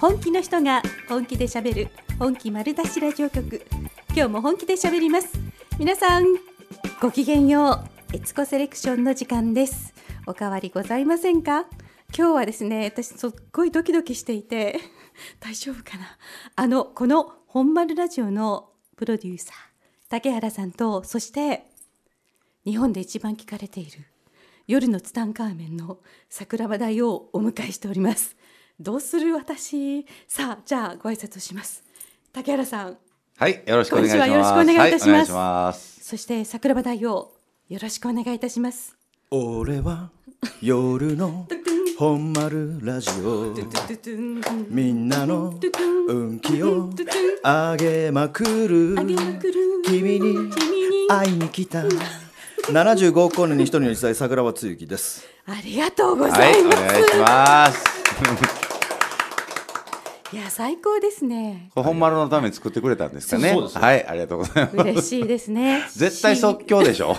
本気の人が本気でしゃべる本気丸出しラジオ局。今日も本気でしゃべります。皆さんごきげんよう。エツコセレクションの時間です。おかわりございませんか？今日はですね私すっごいドキドキしていて 大丈夫かな？あのこの本丸ラジオのプロデューサー竹原さんとそして日本で一番聞かれている夜のツタンカーメンの桜庭大王をお迎えしております。どうする私？さあじゃあご挨拶をします。竹原さん。はい、よろしくお願いします。よろしくお願いいたします。はいます。そして桜庭大王よろしくお願いいたします。俺は夜の本丸ラジオ。みんなの運気を上げまくる。あげまくる君に君に会いに来た。75億光年に一人の一代桜庭つゆきです。ありがとうござはいい、おます、願いします。い、や最高ですね本丸のために作ってくれたんですかね。はい、ありがとうございます。嬉しいですね絶対即興でしょ。あ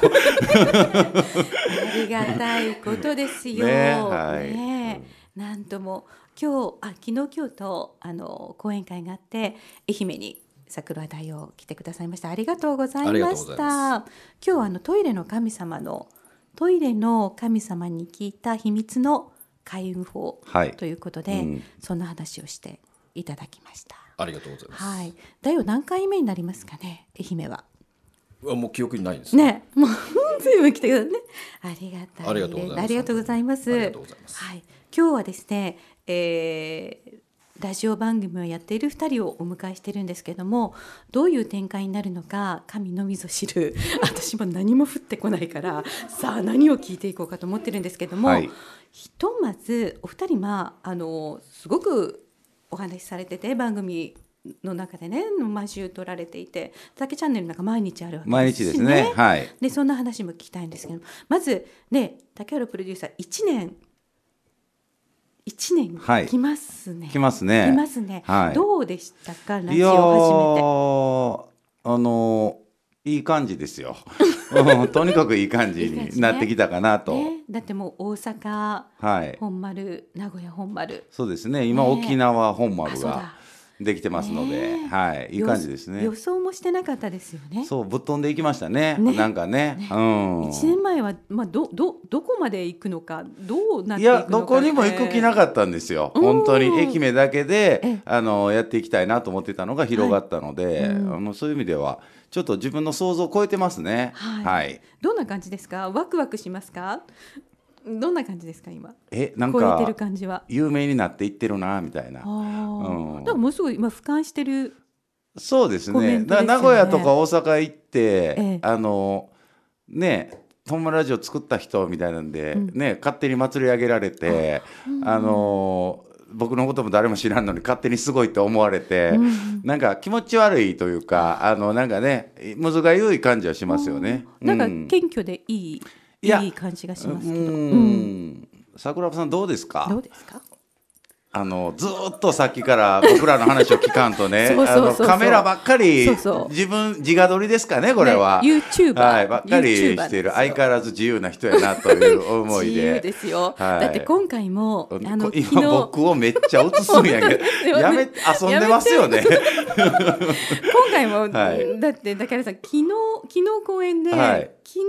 りがたいことですよ。ねはいねなんとも今日あ昨日今日とあの講演会があって愛媛に桜大を来てくださいましたありがとうございました。今日はあのトイレの神様のトイレの神様に聞いた秘密の開運法はいということで、うんそんな話をしていただきました。ありがとうございます、はい。だよ何回目になりますかね？愛媛は。うわもう記憶にないんですね、もう随分来てくださいね。ありがたい。ありがとうございますありがとうございます。ありがとうございますはい、今日はですね、えーラジオ番組をやっている2人をお迎えしてるんですけどもどういう展開になるのか神のみぞ知る 私も何も降ってこないからさあ何を聞いていこうかと思ってるんですけども、はいひとまずお二人まああのすごくお話しされてて番組の中でね毎週撮られていて「竹チャンネル」なんか毎日あるわけ毎ですし日ですね。はい。でそんな話も聞きたいんですけどまずね竹原プロデューサー1年1年はい来ますね、来ますね。来ますね、はいどうでしたか？ラジオーあのいい感じですよ。うんとにかくいい感じになってきたかなと。だってもう大阪はい。本丸名古屋本丸そうですね。今、ね沖縄本あ丸ができてますので、ねはい、いい感じですね予。想もしてなかったですよねそうぶっ飛んでいきましたね。ねなんかね。うん。1年前は、まあ、どどどこまで行くのかどうなっていやどこにも行く気なかったんですよ。うん本当に愛媛だけえでえあのやっていきたいなと思ってたのが広がったので、はいうんあのそういう意味ではちょっと自分の想像を超えてますね。はいはい。どんな感じですか？ワクワクしますか？どんな感じですか今？えなん超えてるか感じは。有名になっていってるなみたいな。うん。だからものすごい今俯瞰してるそうですね。ね。名古屋とか大阪行って、ええ。あのね。トンマラジオ作った人みたいなんで、うん。ね勝手に祭り上げられて、あの僕のことも誰も知らんのに勝手にすごいと思われて、うんなんか気持ち悪いというかあのなんかねむずがゆい感じはしますよね。なんかうん。謙虚でいい、いやいい感じがしますけうど、ん。桜庭さんどうですか？どうですか？あのずーっとさっきから僕らの話を聞かんとね カメラばっかり自分自画撮りですかねこれは、ね YouTuber はい、ばっかりしている。相変わらず自由な人やなという思い 自由でですよ、はい。だって今回もうんあのこ昨日今僕をめっちゃ映すんやけど。やめ遊んでますよね。今回も、はい。だってだからさ昨日昨日公演で、はい。昨日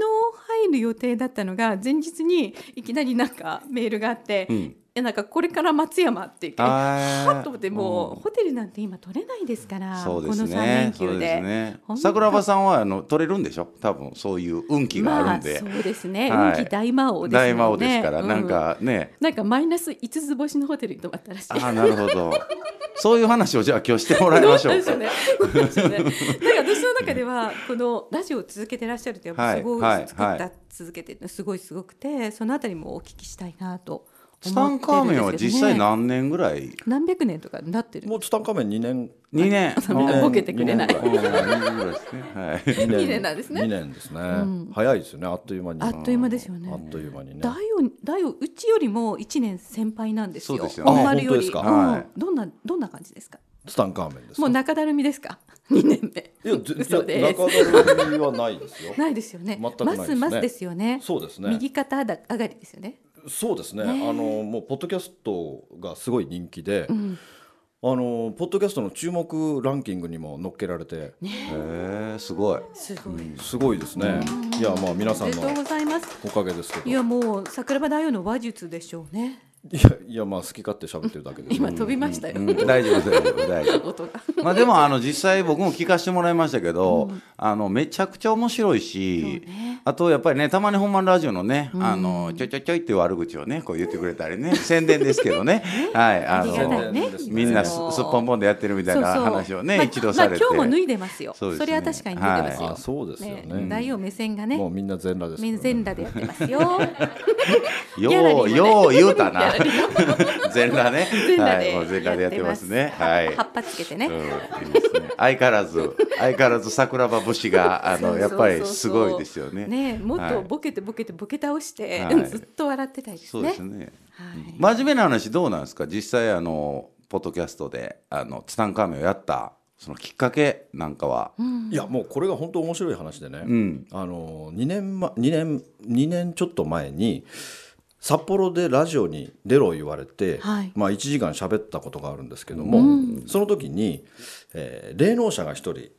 入る予定だったのが前日にいきなりなんかメールがあって、うんえなんかこれから松山って言ってあー。はっと思ってもう、うん。ホテルなんて今取れないですからそうですこの3ね連。休で。ね。桜庭さんはあの取れるんでしょ？多分そういう運気があるんで。まあ、そうですね、はい。運気大魔王大魔王ですから、うなんかね。なんかマイナス5つ星のホテルに泊まったらしい。ああなるほど。そういう話をじゃあ今日してもらいましょううううね。なんか私の中ではこのラジオを続けてらっしゃるってやっぱすごい作った、はい。続けてすごいすごくてそのあたりもお聞きしたいなとツタンカーメンは。実際何年ぐらい？何百年とかなってる？もうツタンカーメン2年二年。ボケてくれない二年うん二年ぐらいですね。はい。2二年なんですね2年ですね、ん早いですよねあっという間にあっという間ですよねあっという間にね大王大王うちよりも一年先輩なんですよ。そうですよね本丸より。あ本当ですか？うんはいどんなどんな感じですか？ツタンカーメンですか？もう中だるみですか？二年目。いやぜ嘘でいや中だるみはないですよないですよね。全くないですねますますですよね。そうですね右肩上がりですよね。そうですねねあのもうポッドキャストがすごい人気で、うん。あのポッドキャストの注目ランキングにも載っけられてへえすごいすごい。すごいですね。いやまあ皆さんのおめでとうございます。おかげですけど。いやもう桜庭大王の話術でしょうね。いやいやまあ好き勝手喋ってるだけで。す。今飛びましたよ。うん大丈夫大丈夫大丈夫。まあでもあの実際僕も聞かせてもらいましたけど、あのめちゃくちゃ面白いし、あとやっぱりねたまに本番ラジオのね、あのちょいちょいちょいっていう悪口をねこう言ってくれたりね 宣伝ですけどね。はいあありがたいね。のみんなすすっぽんぽんでやってるみたいな話をねまあ一度されて、まあ今日も脱いでますよ。そうですね。それは確かに脱いでますよ。あそうですよね。大王目線がね。もうみんな全裸です、みんな全裸でやってますよ。ギ ようよう言うたな 全裸ね。全裸ではい、もう全裸でやってますね。はい。葉っぱつけてね。うんいいですね。相変わらず 相変わらず桜庭節があのやっぱりすごいですよね。ねもっはい。とボケてボケてボケ倒して、はい。ずっと笑ってたいですそうね。ですね。はい。真面目な話どうなんですか？実際あのポッドキャストであのツタンカーメンをやったそのきっかけなんかは、いやもうこれが本当面白い話でね。うん。あの2年ま2年2年ちょっと前に札幌でラジオに出ろ言われて、はいまあ1時間喋ったことがあるんですけども、その時に、えー霊能者が一人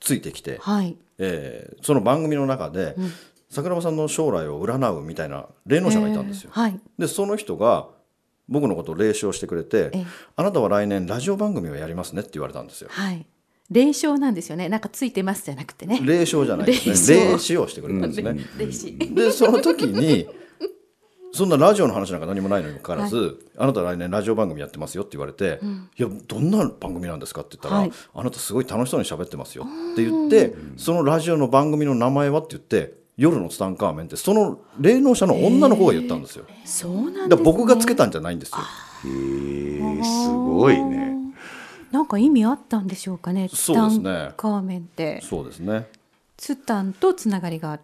ついてきて、はい。えーその番組の中で、桜庭さんの将来を占うみたいな霊能者がいたんですよ。えーはい。でその人が僕のことを霊視してくれてええ「あなたは来年ラジオ番組をやりますね」って言われたんですよ。はい。霊障なんですよね。なんかついてますじゃなくてね。霊障じゃないですね霊視をしてくれたんですね。でその時に そんなラジオの話なんか何もないのにもかかわらず、あなた来年ラジオ番組やってますよって言われて、いやどんな番組なんですかって言ったら、はいあなたすごい楽しそうに喋ってますよって言ってそのラジオの番組の名前はって言って夜のツタンカーメンってその霊能者の女の方が言ったんですよ。そうなんですね。僕がつけたんじゃないんですよ。へえすごいね。なんか意味あったんでしょうかね。そうですねツタンカーメンってそうですね。ツタンとつながりが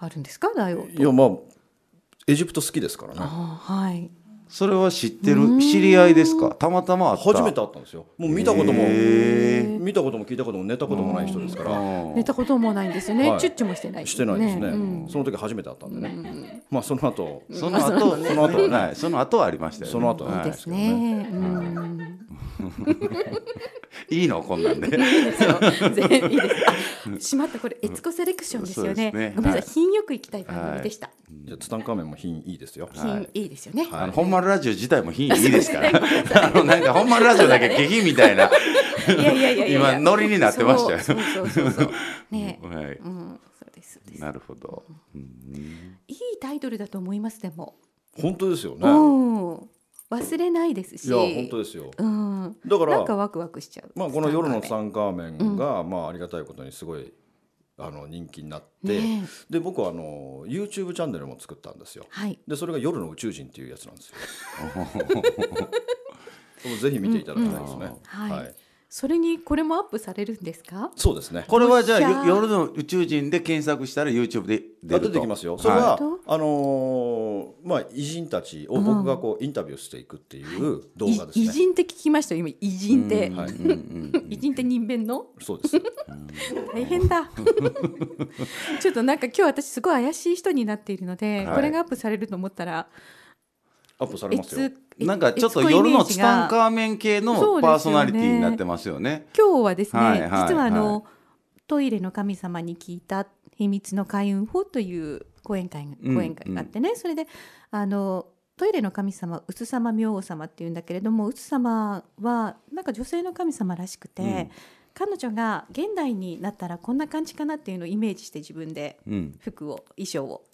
あるんですか？大王と。いやまあエジプト好きですからね。あはい。それは知ってる？知り合いですか？たまたまあった初めて会ったんですよ。もう見たこともへ見たことも聞いたことも寝たこともない人ですから。うん寝たこともないんですよね。はいチュッチュもしてない、してないですね、うんその時初めて会ったんでね、まあその後その後その後はねその後はありましたよね。その後ははいいいですね。うん。いいの？こんなんで。いいですよ。全然いいです。あ、しまったこれエツコセレクションですよね。ねごめんなさい。はい品よく行きたい番組でした。じゃあツタンカーメンも品いいですよ、品いいですよね。あの本丸ラジオ自体も品いいですから。あのなんか本丸ラジオだけ下品みたいな。いやいやいやいや。今ノリになってましたよそうそうそうそう。ね。はい。うん。そうですそうです。なるほど。いいタイトルだと思いますでも。本当ですよね、ういん。忘れないですし。や本当ですようん。だからなんかワクワクしちゃう。まあこの夜のツツタンカーメンが、まあありがたいことにすごいあの人気になって、ねで僕はあの YouTube チャンネルも作ったんですよ。はい。でそれが夜の宇宙人っていうやつなんですよ。ぜひ見ていただきたいですね、うんはいそれにこれもアップされるんですか？そうですね。これはじゃあ夜の宇宙人で検索したら YouTube で出あると。出てきますよ。それは、はい。あのーまあ偉人たちを僕がこうインタビューしていくっていう動画ですね。い偉人って聞きました？よ今偉人って、はい、偉人って人弁の？そうです。大変だ。ちょっとなんか今日私すごい怪しい人になっているので、はい。これがアップされると思ったらアップされますよ。えなんかちょっと夜のツタンカーメン系のパーソナリティになってますよね。今日はですね、はいはい実はあの、はいトイレの神様に聞いた秘密の開運法という講演会講演会があってね、それであのトイレの神様うつ様明王様っていうんだけれどもうつ様はなんか女性の神様らしくて、うん。彼女が現代になったらこんな感じかなっていうのをイメージして自分でうん。服を衣装を。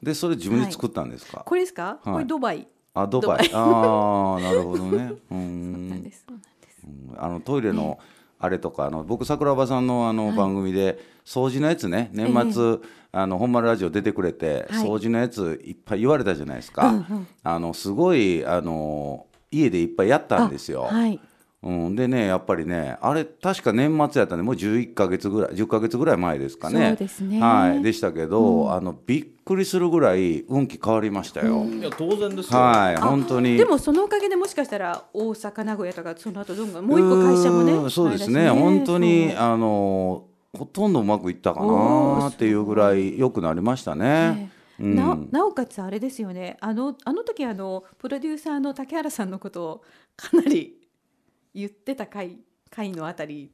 でそれ自分で作ったんですか？これですか、はい。これドバイ？あドバイ。ドああなるほどね。うんんで。すそうなんです。あのトイレのあれとかあの僕桜庭さんのあの番組で掃除のやつね年末、あの本丸ラジオ出てくれて、はい。掃除のやついっぱい言われたじゃないですか、うんうん。あのすごいあの家でいっぱいやったんですよ、あはいうん、でねやっぱりねあれ確か年末やったんでもう11か月ぐらい10か月ぐらい前ですかね。そうですね。はい、でしたけど、あのびっくりするぐらい運気変わりましたよ、いや当然ですよ。はい本当に。でもそのおかげでもしかしたら大阪名古屋とかその後どんどんもう一個会社もねそうですね。あれだし本当にあのほとんどうまくいったかなっていうぐらい良くなりましたね。ね。うん。ななおかつあれですよね。あのあの時あのプロデューサーの竹原さんのことをかなり言ってた回回のあたり。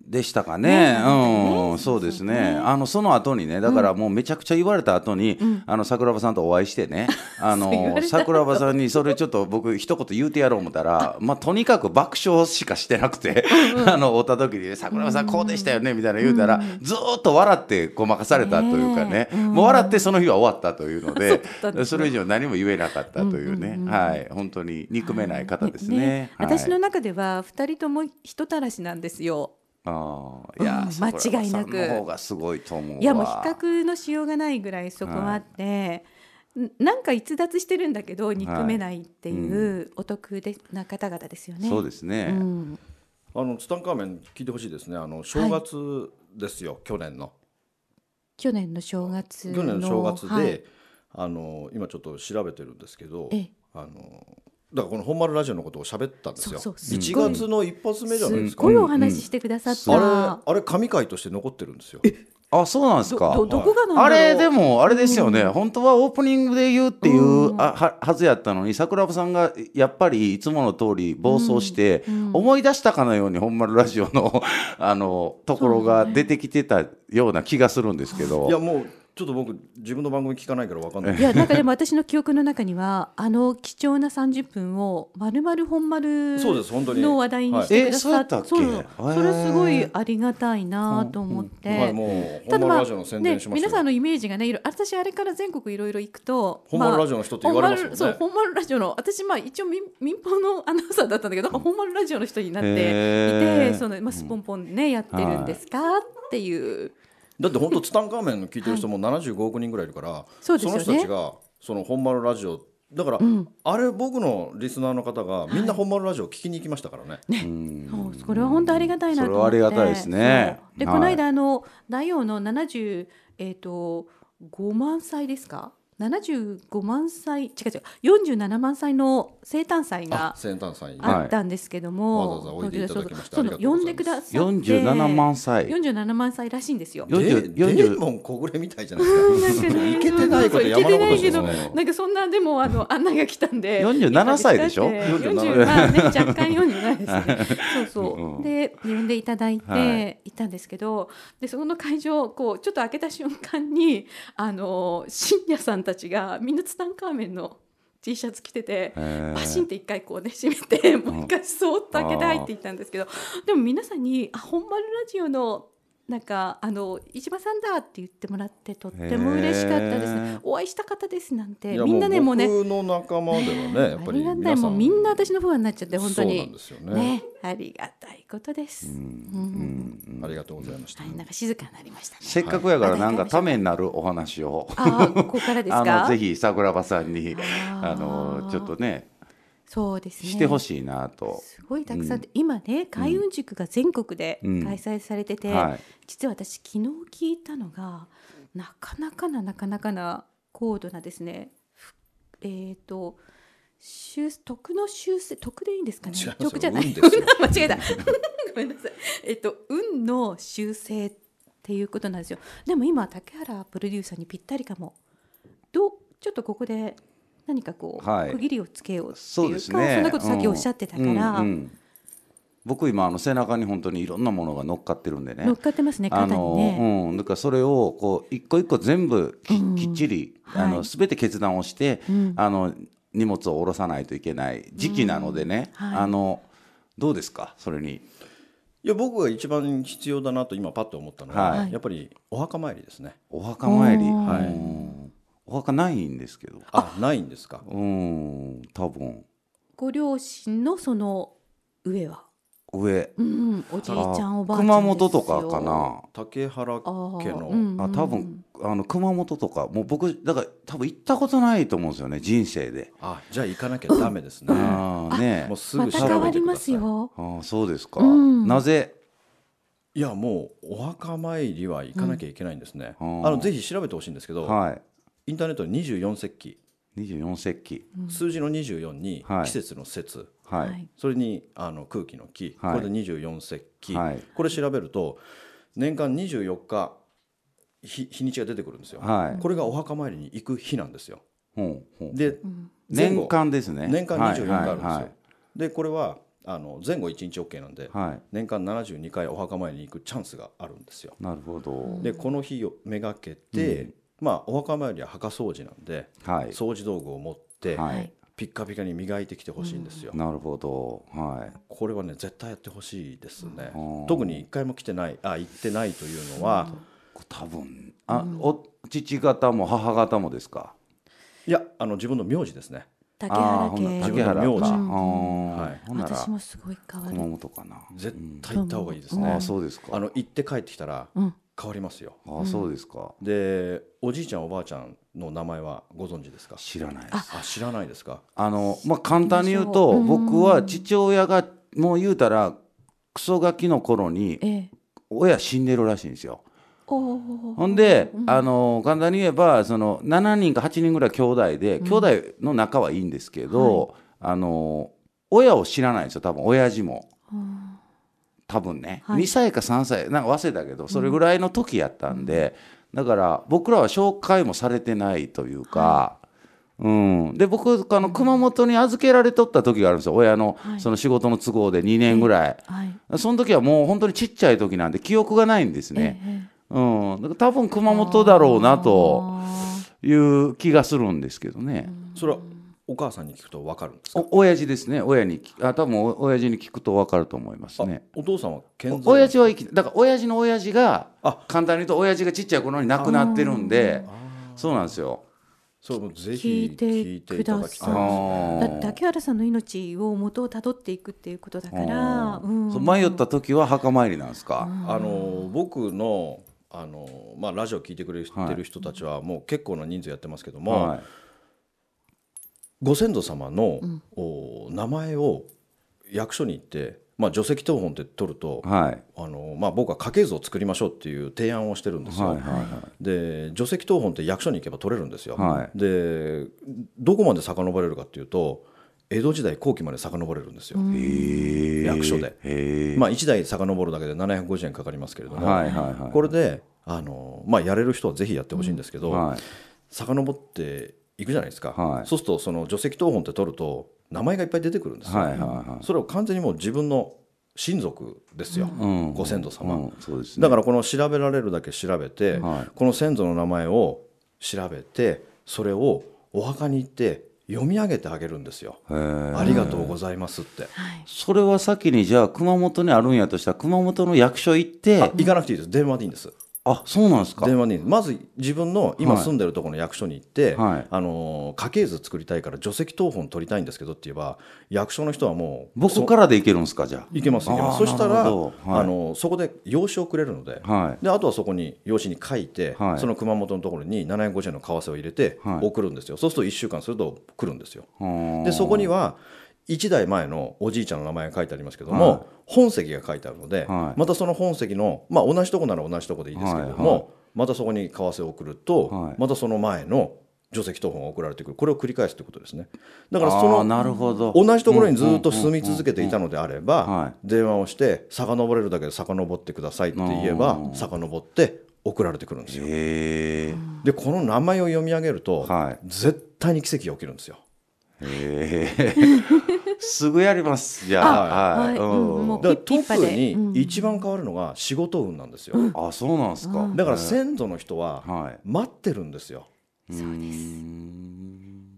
でしたかね。ね。うん、そうですね。ね。あのその後にね、だからもうめちゃくちゃ言われた後に、あの桜庭さんとお会いしてね、あの桜庭さんにそれちょっと僕一言言うてやろう思ったら、まあとにかく爆笑しかしてなくて、あの会った時に桜庭さんこうでしたよねみたいな言うたら、ずーっと笑ってごまかされたというかねね、うんもう笑ってその日は終わったというのでそれ以上何も言えなかったというね、はい、本当に憎めない方ですね。はい。私の中では二人とも人たらしなんですよ。ああ、いや、うん間違いなく。の方がすごいと思うわ。いやもう比較のしようがないぐらいそこはあって、ん。なんか逸脱してるんだけど憎めないっていうお得でな方々ですよね。そうですね。うん。あのツタンカーメン聞いてほしいですね。あの正月ですよ、去年の。去年の正月の去年の正月で、はい。あの今ちょっと調べてるんですけどええ。あのだからこの本丸ラジオのことを喋ったんですよ。そうそう。1すごい。月の一発目じゃないですすかっごいお話ししてくださった。あれあれ神回として残ってるんですよ。あ、そうなんですか。どどこがなんだろう。あれでもあれですよね、本当はオープニングで言うっていう、あははずやったのに桜庭さんがやっぱりいつもの通り暴走して、思い出したかのように本丸ラジオのあのところが出てきてたような気がするんですけど。いやもうちょっと僕自分の番組聞かないからわかんない。いやなんかでも私の記憶の中にはあの貴重な30分をまるまる本丸そうです本当に。の話題にしてくださって、はい。えそうそうそれすごいありがたいなと思って。はいもうただまあ本丸ラジオの宣伝ねしましたよ。皆さんのイメージがねいろ私あれから全国いろいろ行くと本丸ラジオの人って言われますもんね。本丸そう本丸ラジオの私まあ一応民民放のアナウンサーだったんだけどなんか本丸ラジオの人になっていてそのまあスポンポンねやってるんですかっていうだって本当ツタンカーメンの聞いてる人も75億人ぐらいいるから、そうですよね。の人たちがその本丸ラジオだから、あれ僕のリスナーの方がみんな本丸ラジオ聞きに行きましたからね、そうそれは本当ありがたいなと思って。それはありがたいですね。はいそう。でこの間あの大王の70えっ、と5万歳ですか？75万歳違う違う47万歳の生誕祭あがあったんですけども、そうありがとうございます。呼んでくださって。47万歳。47万歳らしいんですよ。よ40デ40デーモン小暮みたいじゃないですか。なんかねいけてないことそう山のこといけてないけど、ですねなんかそんなでもあの案内が来たんで。47歳でしょ？47 47まあね若干47ですね。そうそう。うん。で呼んでいただいて、はい。行ったんですけど、でそこの会場こうちょっと開けた瞬間にあの深夜さんたちがみんなツタンカーメンの T シャツ着てて。バシンって一回こうね閉めてもう一回そーっと開けて入っていったんですけどでも皆さんに「あ本丸ラジオのなんかあの石破さんだ」って言ってもらってとっても嬉しかったですへねー。お会いした方ですなんてみんなねもうね僕の仲間ではねやっぱりありがたい皆さもうんみんな私のファンになっちゃって本当に。そうなんですよね。ねありがたいことです、うんありがとうございました、はい、なんか静かになりましたね。せっかくやからなんかためになるお話を。あーここからです あかのぜひ桜庭さんにあのちょっとねそうですね。してほしいなと。すごいたくさんで、今ね開運塾が全国でうん。開催されてて、はい。実は私昨日聞いたのがなかなかななかなかな高度なですねふえっ、と修徳の修正徳でいいんですかね？徳じゃない。間違えた。ごめんなさい。えっ、と運の修正っていうことなんですよ。でも今竹原プロデューサーにぴったりかも。どうちょっとここで何かこう、はい。区切りをつけようってそういうかですね。そんなことさっきおっしゃってたから、うんうん僕今あの背中に本当にいろんなものが乗っかってるんでね。乗っかってますね肩にあのね。うん、だからそれをこう一個一個全部き,、うん。きっちりあはい。の全て決断をして、うん。あの荷物を下ろさないといけない時期なのでね、うんはい。あのどうですか？それに。いや僕が一番必要だなと今パッと思ったのは、はい。やっぱりお墓参りですね。お墓参り、はい。お墓ないんですけど。あないんですか？うん多分。ご両親のその上は、上。うん、おじいちゃんあおばあちゃんですよ。熊本とかかな。竹原家の、うんあ多分あの熊本とかもう僕だから多分行ったことないと思うんですよね人生で。あじゃあ行かなきゃダメですね、あーねもうすまぐ調べてくださいた変わりますよ。あーそうですか、うん。なぜ？いやもうお墓参りは行かなきゃいけないんですね、うん。あのぜひ調べてほしいんですけど、はい。インターネットに24節気、24節気。数字の24にはい。季節の節、はい、はい。それにあの空気の気、はい。これで24節気、はい。これ調べると年間24日日日にちが出てくるんですよ、はい。これがお墓参りに行く日なんですよ。で、年間ですね。年間24回あるんですよ、でこれはあの前後1日 OK なんで、はい。年間72回お墓参りに行くチャンスがあるんですよ。なるほど。でこの日をめがけて、まあお墓参りは墓掃除なんで、はい。掃除道具を持って、はいピッカピカに磨いてきてほしいんですよ。なるほどはいこれはね絶対やってほしいですねうん。特に一回も来てないあ行ってないというのは、多分あ、お父方も母方もですか？いやあの自分の名字ですね。竹あ原家。ーほんなら竹原名字はい。ほんなら私もすごい変わる。熊本かな。絶対行った方がいいですね。ああそうですか。あの行って帰ってきたらうん。変わりますよ。ああそうですか。でおじいちゃんおばあちゃんの名前はご存知ですか？知らないです。あ。知らないですか？あのまあ簡単に言うと僕は父親がもう言うたらクソガキの頃にええ。親死んでるらしいんですよ。ほんで、あの簡単に言えばその7人か8人ぐらい兄弟で、兄弟の仲はいいんですけど、あの親を知らないんですよ多分。親父も。多分ね、はい。2歳か3歳なんか忘れたけどそれぐらいの時やったんで、だから僕らは紹介もされてないというか、うん、で僕あの熊本に預けられとった時があるんですよ親のはい。その仕事の都合で2年ぐらい、はい。その時はもう本当にちっちゃい時なんで記憶がないんですね。ええうん、だから多分熊本だろうなとあいう気がするんですけどね。それはお母さんに聞くと分かるんですか？お親父ですね。親に聞あ多分お親父に聞くと分かると思いますね。お父さんは健お在親父は生きだから親父の親父があ。簡単に言うと親父がちっちゃい頃に亡くなってるんでそうなんですよ。それもぜ聞ひいて聞い。ていただきたい竹原さんの命を元をたどっていくっていうことだから、うん。迷った時は墓参りなんですか？あの僕のあの、まあ、ラジオ聞いてくれてる人たちはもう結構な人数やってますけども、はい。ご先祖様の、お名前を役所に行って、まあ、除籍謄本って取ると、はい。あのまあ、僕は家系図を作りましょうっていう提案をしてるんですよ。はいはいはい。で除籍謄本って役所に行けば取れるんですよ。はい。でどこまで遡れるかっていうと江戸時代後期まで遡れるんですよ。役所で。まあ、1台遡るだけで750円かかりますけれども、はいはいはい。これであの、まあ、やれる人はぜひやってほしいんですけど、はい。遡っていくじゃないですか、はい。そうするとその除籍謄本って取ると名前がいっぱい出てくるんですよ、はいはいはい。それを完全にもう自分の親族ですよ、うん。ご先祖様、うん。そうですね。だからこの調べられるだけ調べて、はい。この先祖の名前を調べてそれをお墓に行って読み上げてあげるんですよ。ありがとうございますって。はいそれは先にじゃあ熊本にあるんやとしたら熊本の役所行ってあ行かなくていいです電話でいいんです。あそうなんですか。電話にまず自分の今はい。住んでるところの役所に行って、はい。あのー家系図作りたいから除籍謄本取りたいんですけどって言えば役所の人はもう僕からで行けるんですかじゃいけますいけます。そしたら、はい。あのーそこで用紙をくれるので,、あはい。であとはそこに用紙に書いて、はい。その熊本のところに750円の為替を入れてはい。送るんですよ、そうすると1週間すると来るんですよ。ででそこには1代前のおじいちゃんの名前が書いてありますけども、はい。本籍が書いてあるので、はい。またその本籍の、まあ、同じとこなら同じとこでいいですけれども、はい。はい。またそこに為替を送ると、はい。またその前の除籍謄本が送られてくる。これを繰り返すということですね。だからそのなるほど。同じところにずっと住み続けていたのであれはばい。電話をして遡れるだけで遡ってくださいって言えばうん遡って送られてくるんですよ。でこの名前を読み上げると、はい。絶対に奇跡が起きるんですよへえ すぐやります。じゃあはい。はい。うん特に一番変わるのが仕事運なんですよ、あそうなんですか。だから先祖の人ははい。待ってるんですよ。そうです。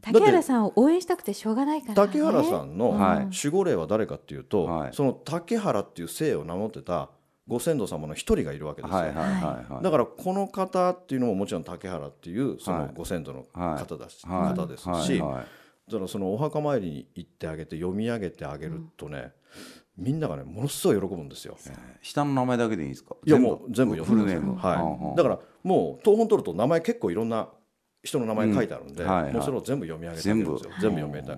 竹原さんを応援したくてしょうがないから、ね、竹原さんのはい。守護霊は誰かっていうと、はい。その竹原っていう姓を名乗ってたご先祖様の一人がいるわけですよ、はいはいはいはい。だからこの方っていうのももちろん竹原っていうそはい。のご先祖の方だし、はい。方ですし、はいはいだからそのお墓参りに行ってあげて読み上げてあげるとね、みんながねものすごい喜ぶんですよ。下の名前だけでいいんですか？いやもう全部フルネーム。はい、だからもう東本取ると名前結構いろんな人の名前書いてあるんで、うん。はいはい。もうそれを全部読み上げてあげるんですよ。全部。読み上げて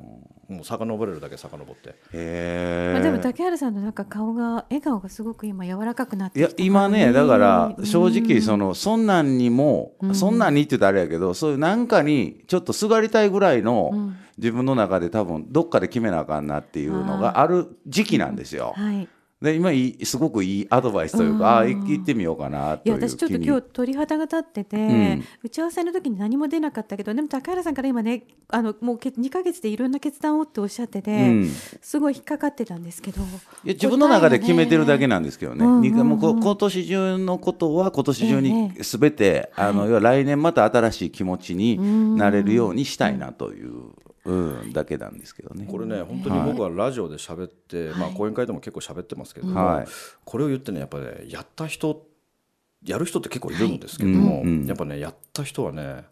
もう遡れるだけ遡って。へまあ、でもえ竹原さんのなんか顔が笑顔がすごく今柔らかくなっていや今ねだからうん正直そのそんなんにもうん。そんなんにって言ったらあれやけどそういうなんかにちょっとすがりたいぐらいのうん自分の中で多分どっかで決めなあかんなっていうのがある時期なんですよ。はい。で今すごくいいアドバイスというか、ああ行ってみようかなといういや私ちょっと今日鳥肌が立ってて、ん。打ち合わせの時に何も出なかったけどでも高原さんから今ねあのもうけ2ヶ月でいろんな決断をっておっしゃってて、うん。すごい引っかかってたんですけど。いや自分の中で決めてるだけななんですけどね、うん。うんうんにも今年中のことは今年中えにえ。全て、あの要は来年また新しい気持ちになれるようにしたいなという、うん、だけなんですけどね。これね本当に僕はラジオで喋って、まあ、講演会でも結構喋ってますけども、はい。これを言ってねやっぱり、ね、やった人やる人って結構いるんですけども、はいうんうん。やっぱねやった人はね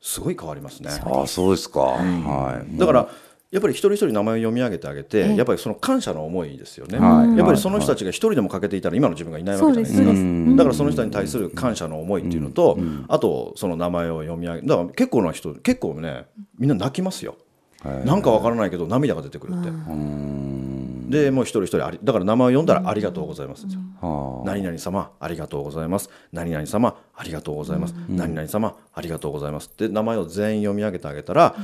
すごい変わりますね。ああそうですか、はい。だからやっぱり一人一人名前を読み上げてあげて、ええやっぱりその感謝の思いですよね、はい。やっぱりその人たちが一人でも欠けていたら今の自分がいないわけじゃないですか。そうですうんだからその人に対する感謝の思いっていうのと、あとその名前を読み上げだから結構な人結構ねみんな泣きますよ、なんかわからないけど涙が出てくるって、でもう一人一人ありだから名前を読んだらありがとうございますですよ、はあ。何々様ありがとうございます。何々様ありがとうございます、何々様ありがとうございます。って名前を全員読み上げてあげたら、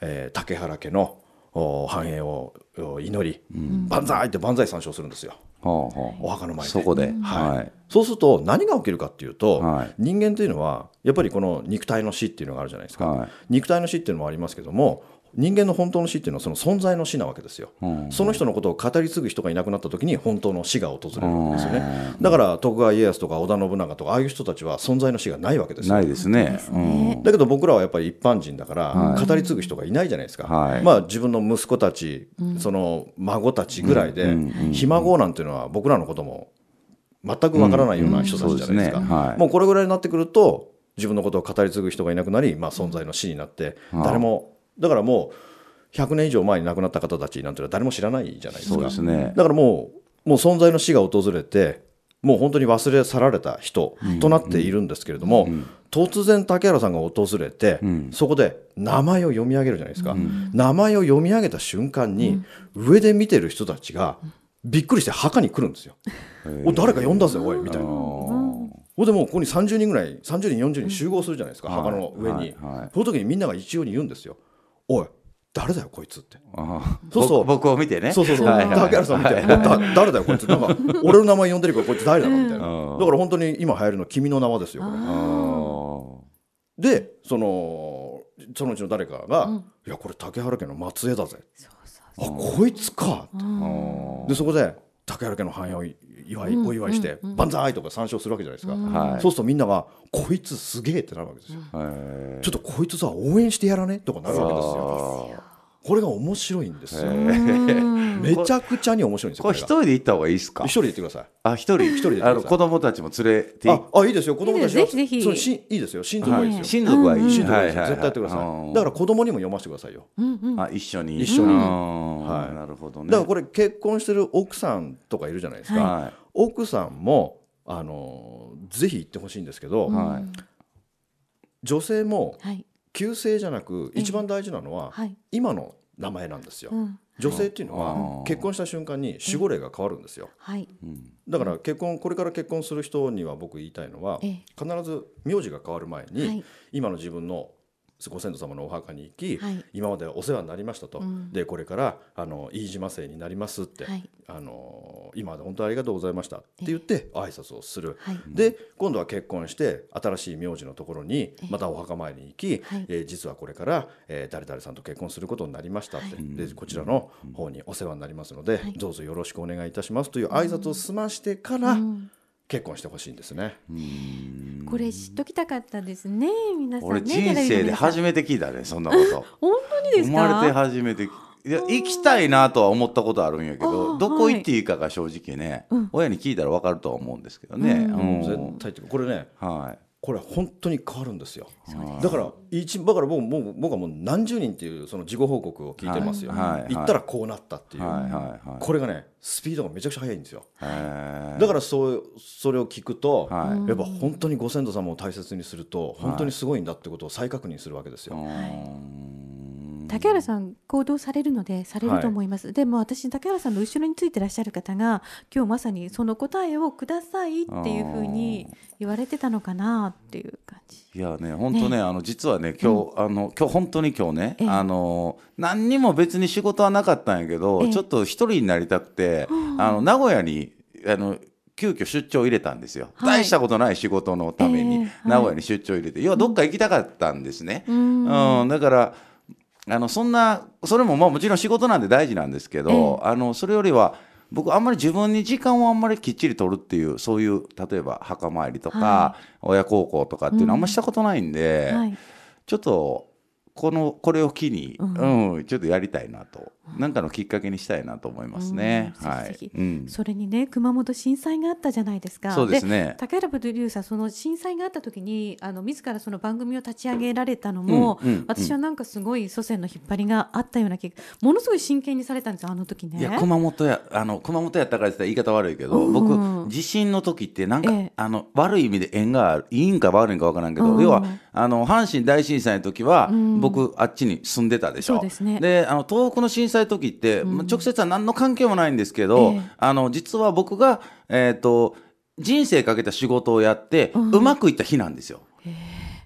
えー竹原家のお繁栄をお祈り、万歳って万歳参照するんですよ。お墓の前で。そこで、はい。はい。そうすると何が起きるかっていうと、はい。人間というのはやっぱりこの肉体の死っていうのがあるじゃないですか、はい。肉体の死っていうのもありますけども人間の本当の死っていうのはその存在の死なわけですよ、うん。その人のことを語り継ぐ人がいなくなった時に本当の死が訪れるわけですよね。だから徳川家康とか織田信長とかああいう人たちは存在の死がないわけですよ。ないですね。うん。だけど僕らはやっぱり一般人だから語り継ぐ人がいないじゃないですか、はい。まあ、自分の息子たち、その孫たちぐらいで、ひ孫なんていうのは僕らのことも全くわからないような人たちじゃないですか、うんうんそうですね。はい。もうこれぐらいになってくると自分のことを語り継ぐ人がいなくなり、まあ、存在の死になって、誰もだからもう100年以上前に亡くなった方たちなんていうのは誰も知らないじゃないですか。そうですね。だからもうもう存在の死が訪れてもう本当に忘れ去られた人となっているんですけれども、突然竹原さんが訪れて、そこで名前を読み上げるじゃないですか、名前を読み上げた瞬間に、上で見てる人たちがびっくりして墓に来るんですよ。お誰か呼んだぜおいみたいな。ほんでもうここに30人ぐらい30人40人集合するじゃないですか、墓の上に、はいはい。その時にみんなが一様に言うんですよ「おい誰だよこいつ」って。そうそう。僕僕を見てね。そうそうそう、はいはい。竹原さんみたいな、だ誰だよこいつ。なんか 俺の名前呼んでるからこいつ誰だろうみたいな、うん。だから本当に今流行るの君の名はですよこれ。あでそのそのうちの誰かが「いやこれ竹原家の末裔だぜ」あこいつか」あでそこで竹原家の繁栄を祝いお祝いして「万歳!」とか参照するわけじゃないですか、はいそうするとみんなが「こいつすげえ」ってなるわけですよ、へちょっとこいつさ応援してやらね？とかなるわけですよ。あこれが面白いんですよ。うん。めちゃくちゃに面白いんですよこれ。一が人で行った方がいいですか？一。人で行ってください。あ一人一人であの子供たちも連れてああいいですよ子供たちはいいですぜひぜひ。そうしいいですよ。親族はいいですよ、親族はいい。親族はいいですよ。は絶対やってください、うん。だから子供にも読ませてくださいよ。うんうん。あ一緒に。一緒に。うん。はい。なるほどね。だからこれ結婚してる奥さんとかいるじゃないですか、は奥さんもあのぜひ言ってほしいんですけど、い。はい女性もはい旧姓じゃなくええ。一番大事なのははい。今の名前なんですよ、うん。女性っていうのあはー結婚した瞬間に守護霊が変わるんですよ。はい。うん。だから結婚これから結婚する人には僕言いたいのはええ。必ず名字が変わる前に、はい。今の自分のご先祖様のお墓に行き、はい。今までお世話になりましたと、うん。でこれからあの飯島姓になりますって、はい。あの今まで本当にありがとうございましたって言って挨拶をする、はい。で今度は結婚して新しい名字のところにまたお墓参りに行き、はい。えー実はこれから、えー誰々さんと結婚することになりましたって、でこちらの方にお世話になりますので、はい。どうぞよろしくお願いいたしますという挨拶を済ましてからうん結婚してほしいんですね。これ知っときたかったですね。皆さんね俺人生で初めて聞いたねそんなこと。本当にです生かまれて初めていや行きたいなとは思ったことあるんやけあどーどこ行っていいかが正直ね、うん。親に聞いたら分かるとは思うんですけどね。うん。うん。絶対これねはいこれ本当に変わるんですよ。だから一だから僕もう僕はもう何十人っていうその事後報告を聞いてますよ。はいはい行ったらこうなったっていう、はいはいはい。これがねスピードがめちゃくちゃ速いんですよ。だからそうそれを聞くと、はいやっぱ本当にご先祖様を大切にすると本当にすごいんだってことを再確認するわけですよ。うん竹原さん行動されるのでされると思います、でも私竹原さんの後ろについてらっしゃる方が今日まさにその答えをくださいっていうふうに言われてたのかなっていう感じ。いやね本当ねあの実はね今日、あの今日本当に今日ね、ええ。あの何にも別に仕事はなかったんやけど、ええ。ちょっと一人になりたくて、あの名古屋にあの急遽出張入れたんですよ、はい。大したことない仕事のために、名古屋に出張入れて要はどっか行きたかったんですね、うん。うんだからあのそんなそれもまあもちろん仕事なんで大事なんですけど、あのそれよりは僕あんまり自分に時間をあんまりきっちり取るっていうそういう例えば墓参りとか、は親孝行とかっていうのはあんまりしたことないんで、はい。ちょっとこのこれを機に、ううんちょっとやりたいなと。なんかのきっかけにしたいなと思いますね。うん。はい。それにね熊本震災があったじゃないですか。そうですね。竹原プロデューサーその震災があった時にあの自らその番組を立ち上げられたのも、うんうんうん。私はなんかすごい祖先の引っ張りがあったような気がものすごい真剣にされたんですよあの時ね。いや熊本やあの熊本やったからって言ったら言い方悪いけど、うん。僕地震の時ってなんか、ええ。あの悪い意味で縁があるいいんか悪いんか分からんけど、うん。要はあの阪神大震災の時は、うん僕あっちに住んでたでしょ。そうですね。であの東北の震災の時って、まあ直接は何の関係もないんですけど、ええ。あの実は僕がえっ、と人生かけた仕事をやって、ううんまくいった日なんですよ。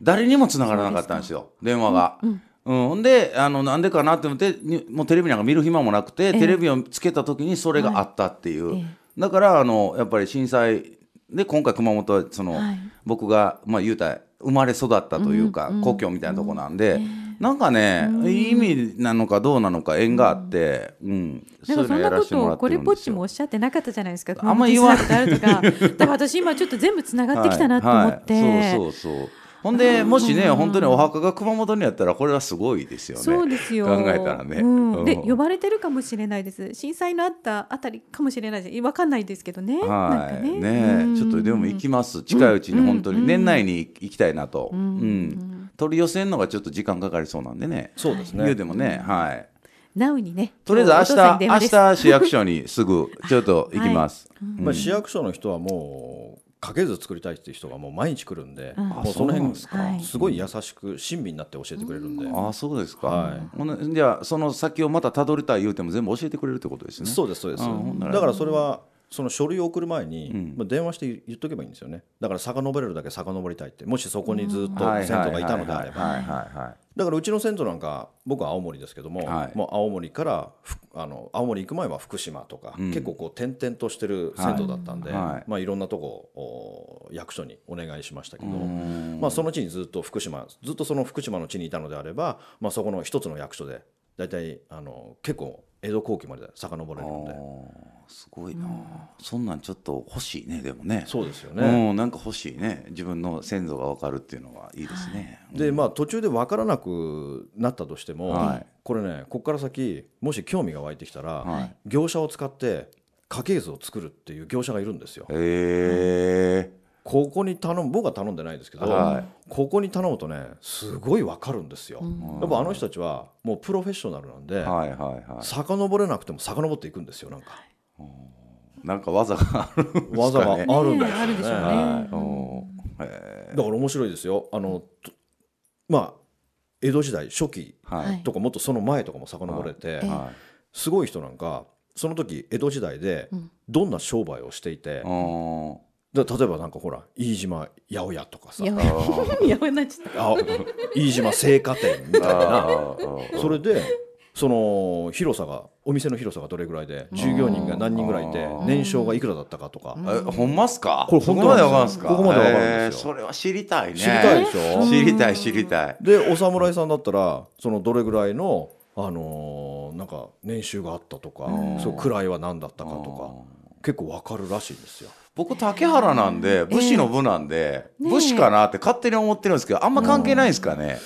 誰にも繋がらなかったんですよ電話が。うんほんであのなんでかなって思ってにもうテレビなんか見る暇もなくて、えテレビをつけた時にそれがあったっていう、はい。えだからあのやっぱり震災で今回熊本はその、はい。僕がまあ言うたら生まれ育ったというか、うんうん。故郷みたいなとこなんで、なんかね、いい意味なのかどうなのか縁があって、うん。なんかそんなことをこれっぽっちよ。もおっしゃってなかったじゃないですか。あんま言わ熊本地震があるとか。だから私今ちょっと全部つながってきたなと思って。はい。はい。そうそうそうほんでもしね本当にお墓が熊本にやったらこれはすごいですよね。そうですよ。考えたらね、うん、でうん。呼ばれてるかもしれないです。震災のあったあたりかもしれないです。わかんないですけどね。はい。ね。うん。ちょっとでも行きます。近いうちに本当に年内に行きたいなと、うん。取り寄せるのがちょっと時間かかりそうなんでね。そうですね。言うてもね、はい。なおにね。とりあえず明今日明日市役所にすぐちょっと行きます、まあ、市役所の人はもう家系図作りたいっていう人がもう毎日来るんで、うん。もうその辺ですすごい優しく親身になって教えてくれるんで、ああそうですか、はい。ほんでじゃあその先をまたたどりたい言うても全部教えてくれるってことですね。そうですそうです、だからそれはその書類を送る前に、ん。まあ、電話して言っとけばいいんですよね。だから遡れるだけ遡りたいってもしそこにずっとはい先祖がいたのであれば。だからうちの先祖なんか僕は青森ですけども、はい。もう青森からふあの青森行く前は福島とか、うん。結構こう転々としてる先祖だったんで、はい。はい。まあ、いろんなとこお役所にお願いしましたけど、ん。まあ、その地にずっと福島ずっとその福島の地にいたのであれば、まあ、そこの一つの役所で大体あの結構江戸後期まで遡れるのですごいな、そんなんちょっと欲しいねでもね。そうですよね。うん、なんか欲しいね。自分の先祖が分かるっていうのはいいですね、でまあ途中で分からなくなったとしても、はい。これねここから先もし興味が湧いてきたら、はい。業者を使って家系図を作るっていう業者がいるんですよ。へえここに頼む僕は頼んでないですけど、はい。ここに頼むとねすごい分かるんですよ。やっぱあの人たちはもうプロフェッショナルなんで、はいはいはい。遡れなくても遡っていくんですよなんか。なんか技があるんですかね。技があるんですよね。ね。はい。うん。へだから面白いですよ。あのとまあ江戸時代初期とかもっとその前とかも遡れて、ええはすごい人なんかその時江戸時代でうん。どんな商売をしていてい、うんだ例えばなんかほら飯島八百屋とかさ。やばいやばいなっちゃった。あ飯島青果店みたいな。それでその広さがお店の広さがどれぐらいで従業員が何人ぐらいいてうん。年商がいくらだったかとか。えほんますか？これ本当こまでわかるんですすか？ここまでわかるんですよ。それは知りたいね。知りたいでしょ？知りたい知りたい。でお侍さんだったらそのどれぐらいのあのーなんか年収があったとかそう位は何だったかとか結構わかるらしいんですよ。僕竹原なんで武士の部なんで、武士かなって勝手に思ってるんですけどあんま関係ないんですかね、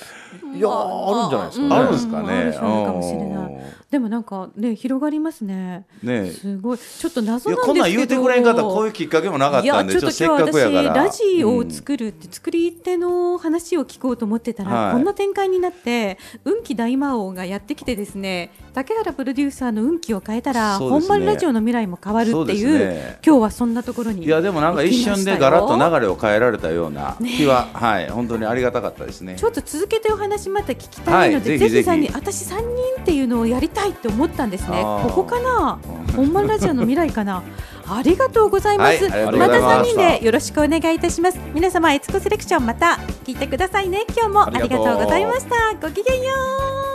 いやーあるんじゃないですかね。あるんですかね。あるかもしれない。でもなんかね広がりますね。うんね。えすごい。ちょっと謎なんですけど。こんなん言うてくれんかったらこういうきっかけもなかったんでいやちょっとせっかくやから。ラジオをうん作るって、作り手の話を聞こうと思ってたら、はい。こんな展開になって運気大魔王がやってきてですね竹原プロデューサーの運気を変えたら、本番ラジオの未来も変わるっていうね。今日はそんなところにいやでもなんか一瞬でガラッと流れを変えられたような気は、はい。本当にありがたかったですね。ちょっと続けてお話また聞きたいので、はいぜひぜひ。さんに私3人っていうのをやりたいって思ったんですね。ここかな？本番ラジオの未来かな？ありがとうございます、はいまたざいま3人でよろしくお願いいたします。皆様エツコセレクションまた聞いてくださいね。今日もありがとうございました。ごきげんよう